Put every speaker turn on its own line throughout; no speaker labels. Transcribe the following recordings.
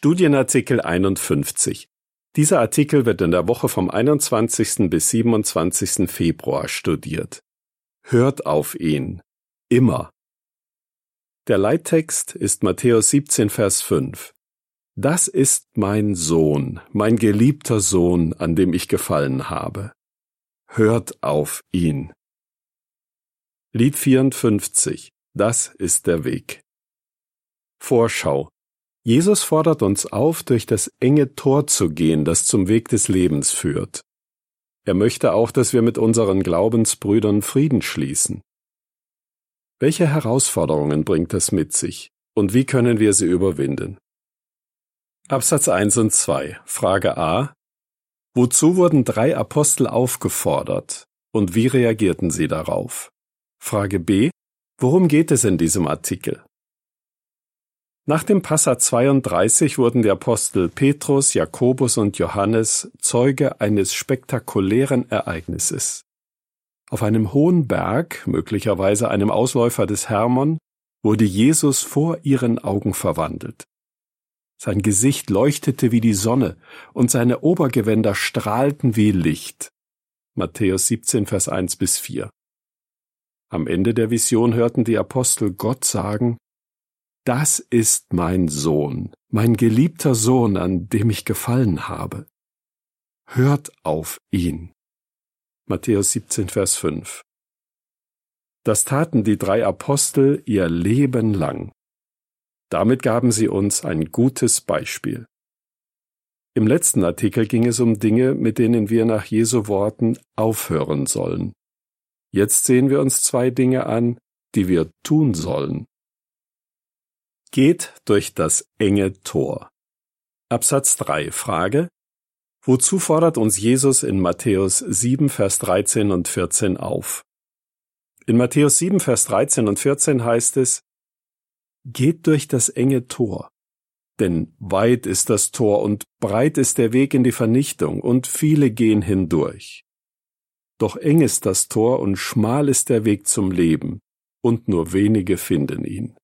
Studienartikel 51. Dieser Artikel wird in der Woche vom 21. bis 27. Februar studiert. Hört auf ihn. Immer. Der Leittext ist Matthäus 17, Vers 5. Das ist mein Sohn, mein geliebter Sohn, an dem ich gefallen habe. Hört auf ihn. Lied 54. Das ist der Weg. Vorschau. Jesus fordert uns auf, durch das enge Tor zu gehen, das zum Weg des Lebens führt. Er möchte auch, dass wir mit unseren Glaubensbrüdern Frieden schließen. Welche Herausforderungen bringt das mit sich und wie können wir sie überwinden? Absatz 1 und 2. Frage A. Wozu wurden drei Apostel aufgefordert und wie reagierten sie darauf? Frage B. Worum geht es in diesem Artikel? Nach dem Passa 32 wurden die Apostel Petrus, Jakobus und Johannes Zeuge eines spektakulären Ereignisses. Auf einem hohen Berg, möglicherweise einem Ausläufer des Hermon, wurde Jesus vor ihren Augen verwandelt. Sein Gesicht leuchtete wie die Sonne und seine Obergewänder strahlten wie Licht. Matthäus 17, Vers 1 bis 4. Am Ende der Vision hörten die Apostel Gott sagen, das ist mein Sohn, mein geliebter Sohn, an dem ich gefallen habe. Hört auf ihn. Matthäus 17, Vers 5. Das taten die drei Apostel ihr Leben lang. Damit gaben sie uns ein gutes Beispiel. Im letzten Artikel ging es um Dinge, mit denen wir nach Jesu Worten aufhören sollen. Jetzt sehen wir uns zwei Dinge an, die wir tun sollen. Geht durch das enge Tor. Absatz 3 Frage Wozu fordert uns Jesus in Matthäus 7, Vers 13 und 14 auf? In Matthäus 7, Vers 13 und 14 heißt es, Geht durch das enge Tor, denn weit ist das Tor und breit ist der Weg in die Vernichtung und viele gehen hindurch. Doch eng ist das Tor und schmal ist der Weg zum Leben und nur wenige finden ihn.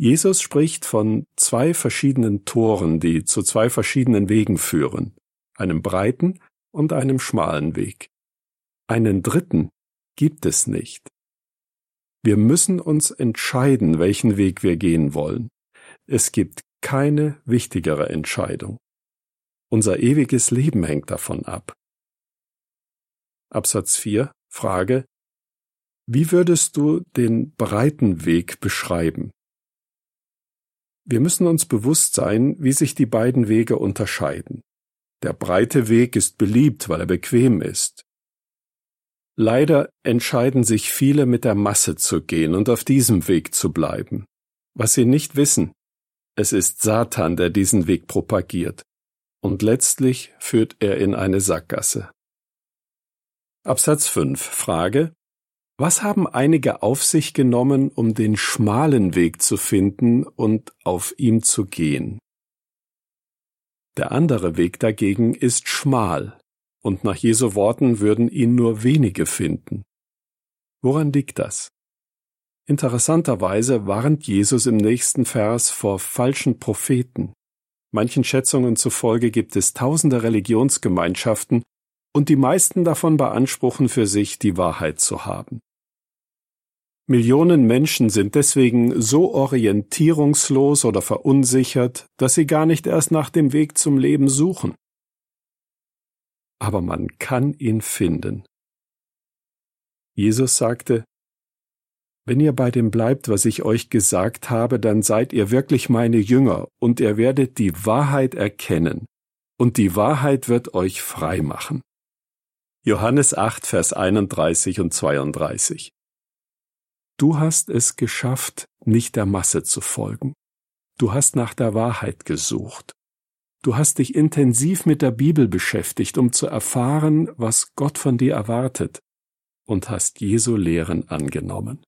Jesus spricht von zwei verschiedenen Toren, die zu zwei verschiedenen Wegen führen, einem breiten und einem schmalen Weg. Einen dritten gibt es nicht. Wir müssen uns entscheiden, welchen Weg wir gehen wollen. Es gibt keine wichtigere Entscheidung. Unser ewiges Leben hängt davon ab. Absatz 4 Frage Wie würdest du den breiten Weg beschreiben? Wir müssen uns bewusst sein, wie sich die beiden Wege unterscheiden. Der breite Weg ist beliebt, weil er bequem ist. Leider entscheiden sich viele mit der Masse zu gehen und auf diesem Weg zu bleiben. Was sie nicht wissen, es ist Satan, der diesen Weg propagiert, und letztlich führt er in eine Sackgasse. Absatz 5 Frage was haben einige auf sich genommen, um den schmalen Weg zu finden und auf ihm zu gehen? Der andere Weg dagegen ist schmal, und nach Jesu Worten würden ihn nur wenige finden. Woran liegt das? Interessanterweise warnt Jesus im nächsten Vers vor falschen Propheten. Manchen Schätzungen zufolge gibt es tausende Religionsgemeinschaften, und die meisten davon beanspruchen für sich, die Wahrheit zu haben. Millionen Menschen sind deswegen so orientierungslos oder verunsichert, dass sie gar nicht erst nach dem Weg zum Leben suchen. Aber man kann ihn finden. Jesus sagte, Wenn ihr bei dem bleibt, was ich euch gesagt habe, dann seid ihr wirklich meine Jünger, und ihr werdet die Wahrheit erkennen, und die Wahrheit wird euch frei machen. Johannes 8, Vers 31 und 32 Du hast es geschafft, nicht der Masse zu folgen. Du hast nach der Wahrheit gesucht. Du hast dich intensiv mit der Bibel beschäftigt, um zu erfahren, was Gott von dir erwartet, und hast Jesu Lehren angenommen.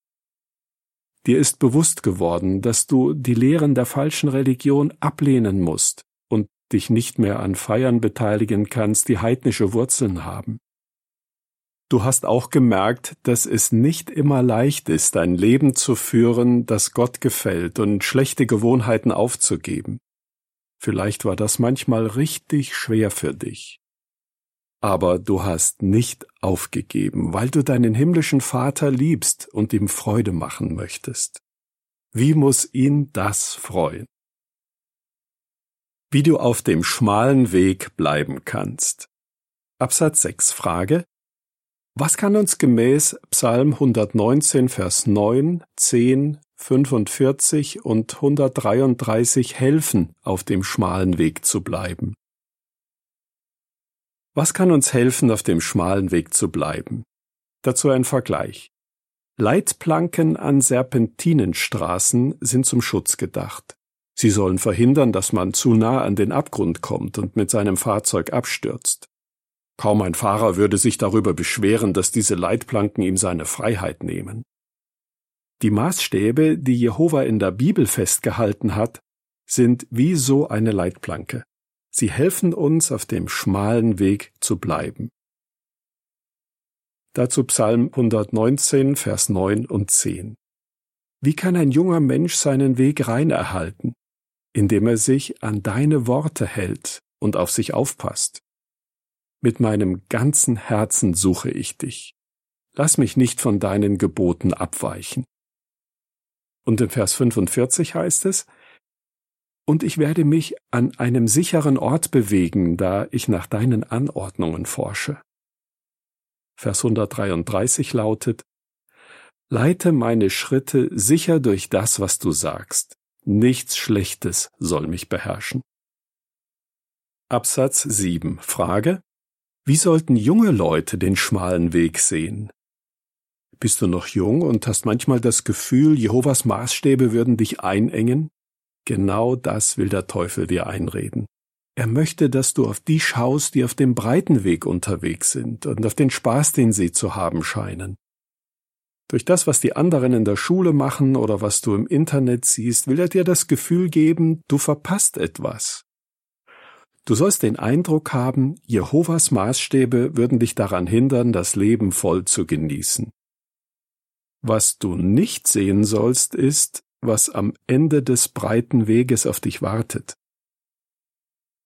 Dir ist bewusst geworden, dass du die Lehren der falschen Religion ablehnen musst und dich nicht mehr an Feiern beteiligen kannst, die heidnische Wurzeln haben. Du hast auch gemerkt, dass es nicht immer leicht ist, ein Leben zu führen, das Gott gefällt und schlechte Gewohnheiten aufzugeben. Vielleicht war das manchmal richtig schwer für dich. Aber du hast nicht aufgegeben, weil du deinen himmlischen Vater liebst und ihm Freude machen möchtest. Wie muss ihn das freuen? Wie du auf dem schmalen Weg bleiben kannst. Absatz 6 Frage. Was kann uns gemäß Psalm 119, Vers 9, 10, 45 und 133 helfen, auf dem schmalen Weg zu bleiben? Was kann uns helfen, auf dem schmalen Weg zu bleiben? Dazu ein Vergleich. Leitplanken an Serpentinenstraßen sind zum Schutz gedacht. Sie sollen verhindern, dass man zu nah an den Abgrund kommt und mit seinem Fahrzeug abstürzt. Kaum ein Fahrer würde sich darüber beschweren, dass diese Leitplanken ihm seine Freiheit nehmen. Die Maßstäbe, die Jehova in der Bibel festgehalten hat, sind wie so eine Leitplanke. Sie helfen uns, auf dem schmalen Weg zu bleiben. Dazu Psalm 119, Vers 9 und 10. Wie kann ein junger Mensch seinen Weg rein erhalten? Indem er sich an deine Worte hält und auf sich aufpasst. Mit meinem ganzen Herzen suche ich dich. Lass mich nicht von deinen Geboten abweichen. Und im Vers 45 heißt es, und ich werde mich an einem sicheren Ort bewegen, da ich nach deinen Anordnungen forsche. Vers 133 lautet, Leite meine Schritte sicher durch das, was du sagst. Nichts Schlechtes soll mich beherrschen. Absatz 7. Frage. Wie sollten junge Leute den schmalen Weg sehen? Bist du noch jung und hast manchmal das Gefühl, Jehovas Maßstäbe würden dich einengen? Genau das will der Teufel dir einreden. Er möchte, dass du auf die schaust, die auf dem breiten Weg unterwegs sind und auf den Spaß, den sie zu haben scheinen. Durch das, was die anderen in der Schule machen oder was du im Internet siehst, will er dir das Gefühl geben, du verpasst etwas. Du sollst den Eindruck haben, Jehovas Maßstäbe würden dich daran hindern, das Leben voll zu genießen. Was du nicht sehen sollst, ist, was am Ende des breiten Weges auf dich wartet.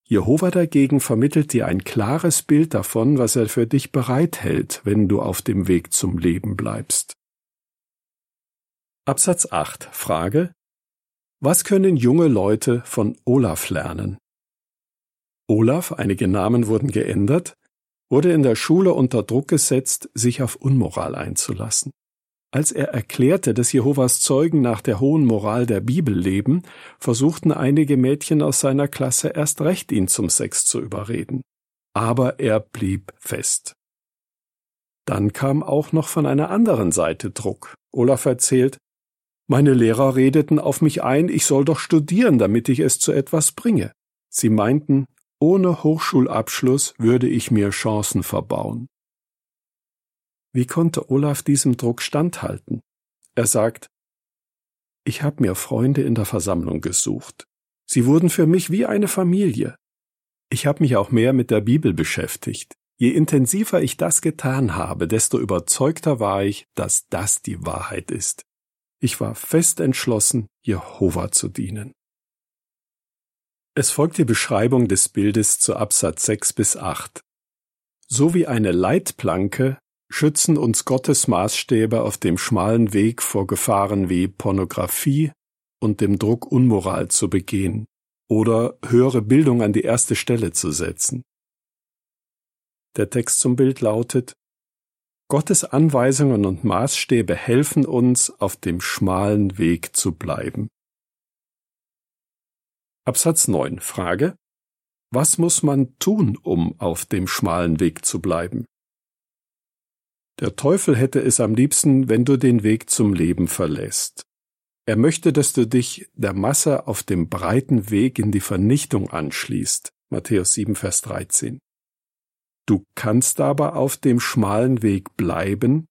Jehova dagegen vermittelt dir ein klares Bild davon, was er für dich bereithält, wenn du auf dem Weg zum Leben bleibst. Absatz 8 Frage Was können junge Leute von Olaf lernen? Olaf, einige Namen wurden geändert, wurde in der Schule unter Druck gesetzt, sich auf Unmoral einzulassen. Als er erklärte, dass Jehovas Zeugen nach der hohen Moral der Bibel leben, versuchten einige Mädchen aus seiner Klasse erst recht, ihn zum Sex zu überreden. Aber er blieb fest. Dann kam auch noch von einer anderen Seite Druck. Olaf erzählt, meine Lehrer redeten auf mich ein, ich soll doch studieren, damit ich es zu etwas bringe. Sie meinten, ohne Hochschulabschluss würde ich mir Chancen verbauen. Wie konnte Olaf diesem Druck standhalten? Er sagt, ich habe mir Freunde in der Versammlung gesucht. Sie wurden für mich wie eine Familie. Ich habe mich auch mehr mit der Bibel beschäftigt. Je intensiver ich das getan habe, desto überzeugter war ich, dass das die Wahrheit ist. Ich war fest entschlossen, Jehova zu dienen. Es folgt die Beschreibung des Bildes zu Absatz 6 bis 8. So wie eine Leitplanke schützen uns Gottes Maßstäbe auf dem schmalen Weg vor Gefahren wie Pornografie und dem Druck, Unmoral zu begehen oder höhere Bildung an die erste Stelle zu setzen. Der Text zum Bild lautet Gottes Anweisungen und Maßstäbe helfen uns, auf dem schmalen Weg zu bleiben. Absatz 9 Frage Was muss man tun, um auf dem schmalen Weg zu bleiben? Der Teufel hätte es am liebsten, wenn du den Weg zum Leben verlässt. Er möchte, dass du dich der Masse auf dem breiten Weg in die Vernichtung anschließt. Matthäus 7, Vers 13. Du kannst aber auf dem schmalen Weg bleiben,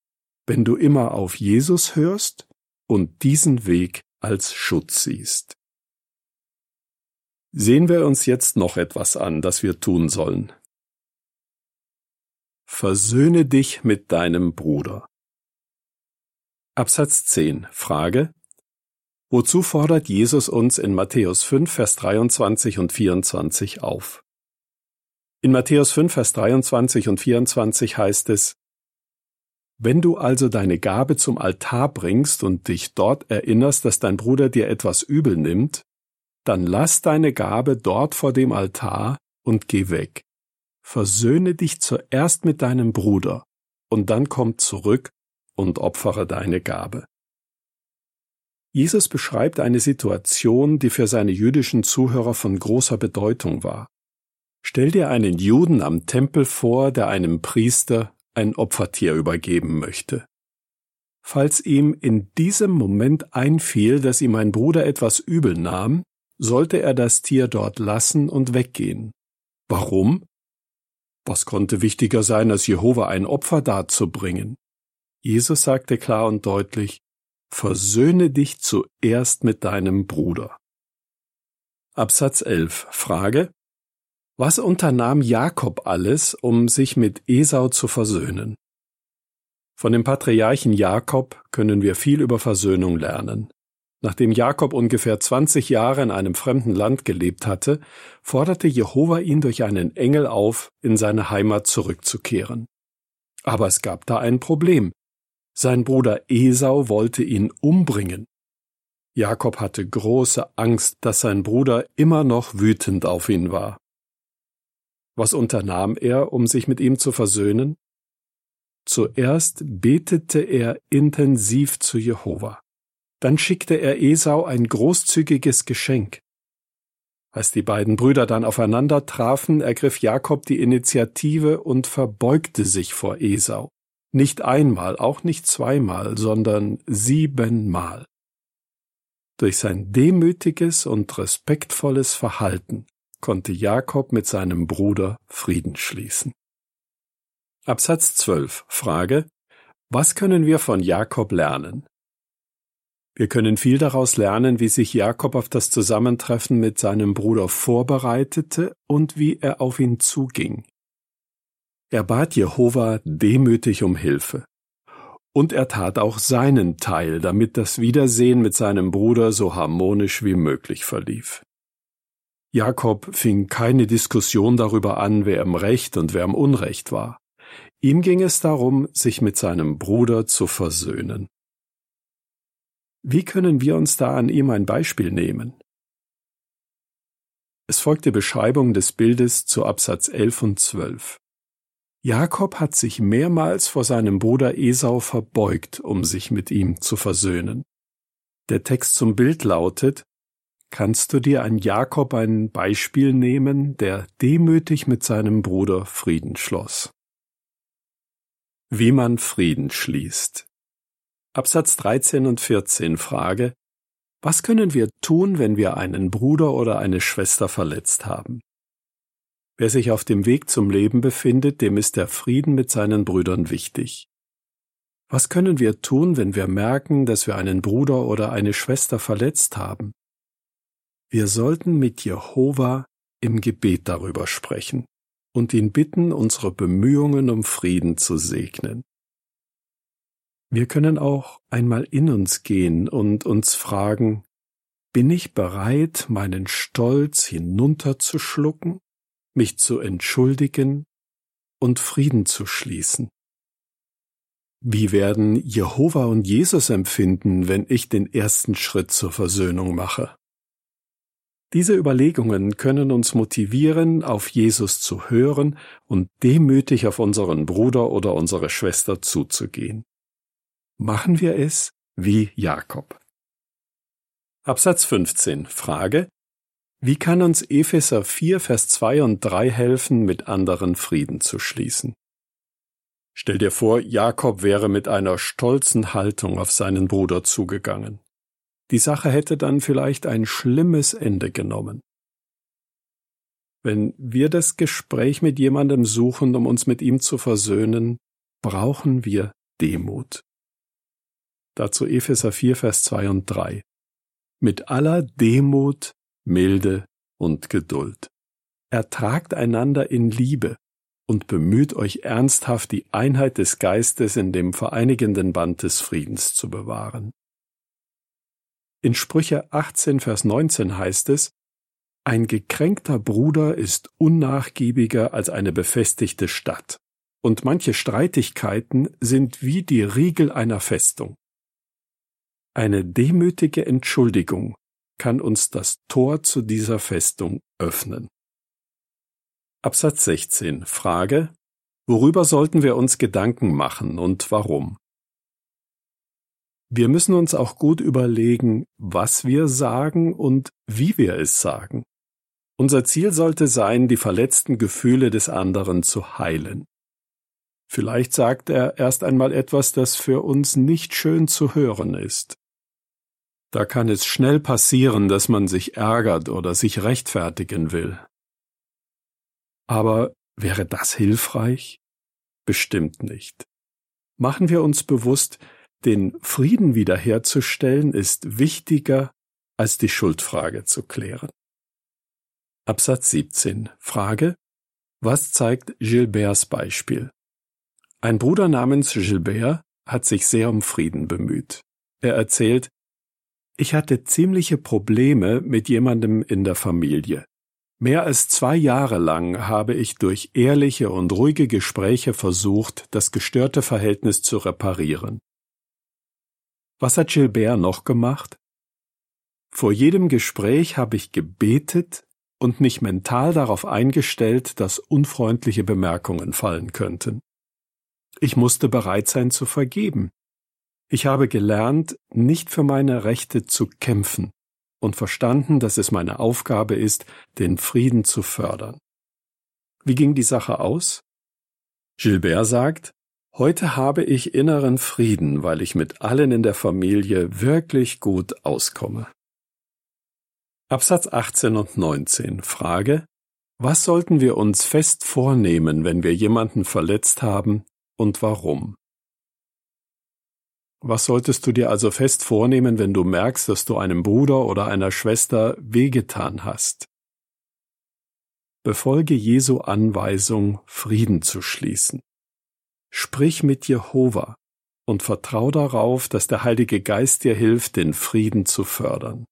wenn du immer auf Jesus hörst und diesen Weg als Schutz siehst. Sehen wir uns jetzt noch etwas an, das wir tun sollen. Versöhne dich mit deinem Bruder. Absatz 10 Frage Wozu fordert Jesus uns in Matthäus 5, Vers 23 und 24 auf? In Matthäus 5, Vers 23 und 24 heißt es, Wenn du also deine Gabe zum Altar bringst und dich dort erinnerst, dass dein Bruder dir etwas übel nimmt, dann lass deine Gabe dort vor dem Altar und geh weg. Versöhne dich zuerst mit deinem Bruder, und dann komm zurück und opfere deine Gabe. Jesus beschreibt eine Situation, die für seine jüdischen Zuhörer von großer Bedeutung war. Stell dir einen Juden am Tempel vor, der einem Priester ein Opfertier übergeben möchte. Falls ihm in diesem Moment einfiel, dass ihm ein Bruder etwas übel nahm, sollte er das Tier dort lassen und weggehen. Warum? Was konnte wichtiger sein, als Jehova ein Opfer darzubringen? Jesus sagte klar und deutlich, Versöhne dich zuerst mit deinem Bruder. Absatz 11. Frage. Was unternahm Jakob alles, um sich mit Esau zu versöhnen? Von dem Patriarchen Jakob können wir viel über Versöhnung lernen. Nachdem Jakob ungefähr 20 Jahre in einem fremden Land gelebt hatte, forderte Jehova ihn durch einen Engel auf, in seine Heimat zurückzukehren. Aber es gab da ein Problem. Sein Bruder Esau wollte ihn umbringen. Jakob hatte große Angst, dass sein Bruder immer noch wütend auf ihn war. Was unternahm er, um sich mit ihm zu versöhnen? Zuerst betete er intensiv zu Jehova. Dann schickte er Esau ein großzügiges Geschenk. Als die beiden Brüder dann aufeinander trafen, ergriff Jakob die Initiative und verbeugte sich vor Esau. Nicht einmal, auch nicht zweimal, sondern siebenmal. Durch sein demütiges und respektvolles Verhalten konnte Jakob mit seinem Bruder Frieden schließen. Absatz 12. Frage. Was können wir von Jakob lernen? Wir können viel daraus lernen, wie sich Jakob auf das Zusammentreffen mit seinem Bruder vorbereitete und wie er auf ihn zuging. Er bat Jehova demütig um Hilfe. Und er tat auch seinen Teil, damit das Wiedersehen mit seinem Bruder so harmonisch wie möglich verlief. Jakob fing keine Diskussion darüber an, wer im Recht und wer im Unrecht war. Ihm ging es darum, sich mit seinem Bruder zu versöhnen. Wie können wir uns da an ihm ein Beispiel nehmen? Es folgt die Beschreibung des Bildes zu Absatz 11 und 12. Jakob hat sich mehrmals vor seinem Bruder Esau verbeugt, um sich mit ihm zu versöhnen. Der Text zum Bild lautet Kannst du dir an Jakob ein Beispiel nehmen, der demütig mit seinem Bruder Frieden schloss? Wie man Frieden schließt. Absatz 13 und 14 Frage Was können wir tun, wenn wir einen Bruder oder eine Schwester verletzt haben? Wer sich auf dem Weg zum Leben befindet, dem ist der Frieden mit seinen Brüdern wichtig. Was können wir tun, wenn wir merken, dass wir einen Bruder oder eine Schwester verletzt haben? Wir sollten mit Jehova im Gebet darüber sprechen und ihn bitten, unsere Bemühungen um Frieden zu segnen. Wir können auch einmal in uns gehen und uns fragen, bin ich bereit, meinen Stolz hinunterzuschlucken mich zu entschuldigen und Frieden zu schließen. Wie werden Jehova und Jesus empfinden, wenn ich den ersten Schritt zur Versöhnung mache? Diese Überlegungen können uns motivieren, auf Jesus zu hören und demütig auf unseren Bruder oder unsere Schwester zuzugehen. Machen wir es wie Jakob. Absatz 15. Frage. Wie kann uns Epheser 4, Vers 2 und 3 helfen, mit anderen Frieden zu schließen? Stell dir vor, Jakob wäre mit einer stolzen Haltung auf seinen Bruder zugegangen. Die Sache hätte dann vielleicht ein schlimmes Ende genommen. Wenn wir das Gespräch mit jemandem suchen, um uns mit ihm zu versöhnen, brauchen wir Demut. Dazu Epheser 4, Vers 2 und 3. Mit aller Demut Milde und Geduld. Ertragt einander in Liebe und bemüht euch ernsthaft, die Einheit des Geistes in dem vereinigenden Band des Friedens zu bewahren. In Sprüche 18, Vers 19 heißt es, ein gekränkter Bruder ist unnachgiebiger als eine befestigte Stadt, und manche Streitigkeiten sind wie die Riegel einer Festung. Eine demütige Entschuldigung kann uns das Tor zu dieser Festung öffnen. Absatz 16 Frage Worüber sollten wir uns Gedanken machen und warum? Wir müssen uns auch gut überlegen, was wir sagen und wie wir es sagen. Unser Ziel sollte sein, die verletzten Gefühle des anderen zu heilen. Vielleicht sagt er erst einmal etwas, das für uns nicht schön zu hören ist. Da kann es schnell passieren, dass man sich ärgert oder sich rechtfertigen will. Aber wäre das hilfreich? Bestimmt nicht. Machen wir uns bewusst, den Frieden wiederherzustellen ist wichtiger, als die Schuldfrage zu klären. Absatz 17. Frage. Was zeigt Gilberts Beispiel? Ein Bruder namens Gilbert hat sich sehr um Frieden bemüht. Er erzählt, ich hatte ziemliche Probleme mit jemandem in der Familie. Mehr als zwei Jahre lang habe ich durch ehrliche und ruhige Gespräche versucht, das gestörte Verhältnis zu reparieren. Was hat Gilbert noch gemacht? Vor jedem Gespräch habe ich gebetet und mich mental darauf eingestellt, dass unfreundliche Bemerkungen fallen könnten. Ich musste bereit sein zu vergeben. Ich habe gelernt, nicht für meine Rechte zu kämpfen und verstanden, dass es meine Aufgabe ist, den Frieden zu fördern. Wie ging die Sache aus? Gilbert sagt, Heute habe ich inneren Frieden, weil ich mit allen in der Familie wirklich gut auskomme. Absatz 18 und 19 Frage Was sollten wir uns fest vornehmen, wenn wir jemanden verletzt haben und warum? Was solltest du dir also fest vornehmen, wenn du merkst, dass du einem Bruder oder einer Schwester wehgetan hast? Befolge Jesu Anweisung, Frieden zu schließen. Sprich mit Jehova und vertrau darauf, dass der Heilige Geist dir hilft, den Frieden zu fördern.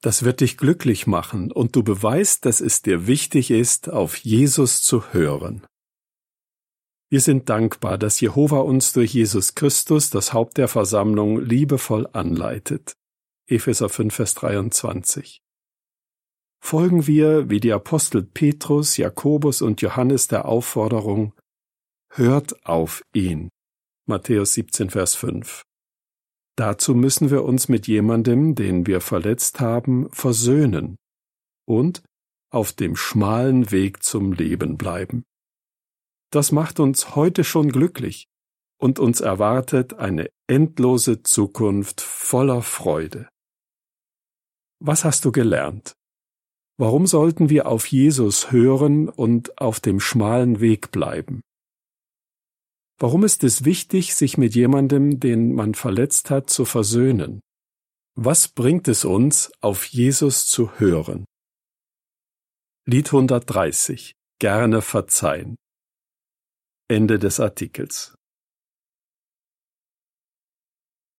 Das wird dich glücklich machen und du beweist, dass es dir wichtig ist, auf Jesus zu hören. Wir sind dankbar, dass Jehova uns durch Jesus Christus, das Haupt der Versammlung, liebevoll anleitet. Epheser 5, Vers 23. Folgen wir, wie die Apostel Petrus, Jakobus und Johannes der Aufforderung, hört auf ihn. Matthäus 17, Vers 5. Dazu müssen wir uns mit jemandem, den wir verletzt haben, versöhnen und auf dem schmalen Weg zum Leben bleiben. Das macht uns heute schon glücklich und uns erwartet eine endlose Zukunft voller Freude. Was hast du gelernt? Warum sollten wir auf Jesus hören und auf dem schmalen Weg bleiben? Warum ist es wichtig, sich mit jemandem, den man verletzt hat, zu versöhnen? Was bringt es uns, auf Jesus zu hören? Lied 130 Gerne verzeihen Ende des Artikels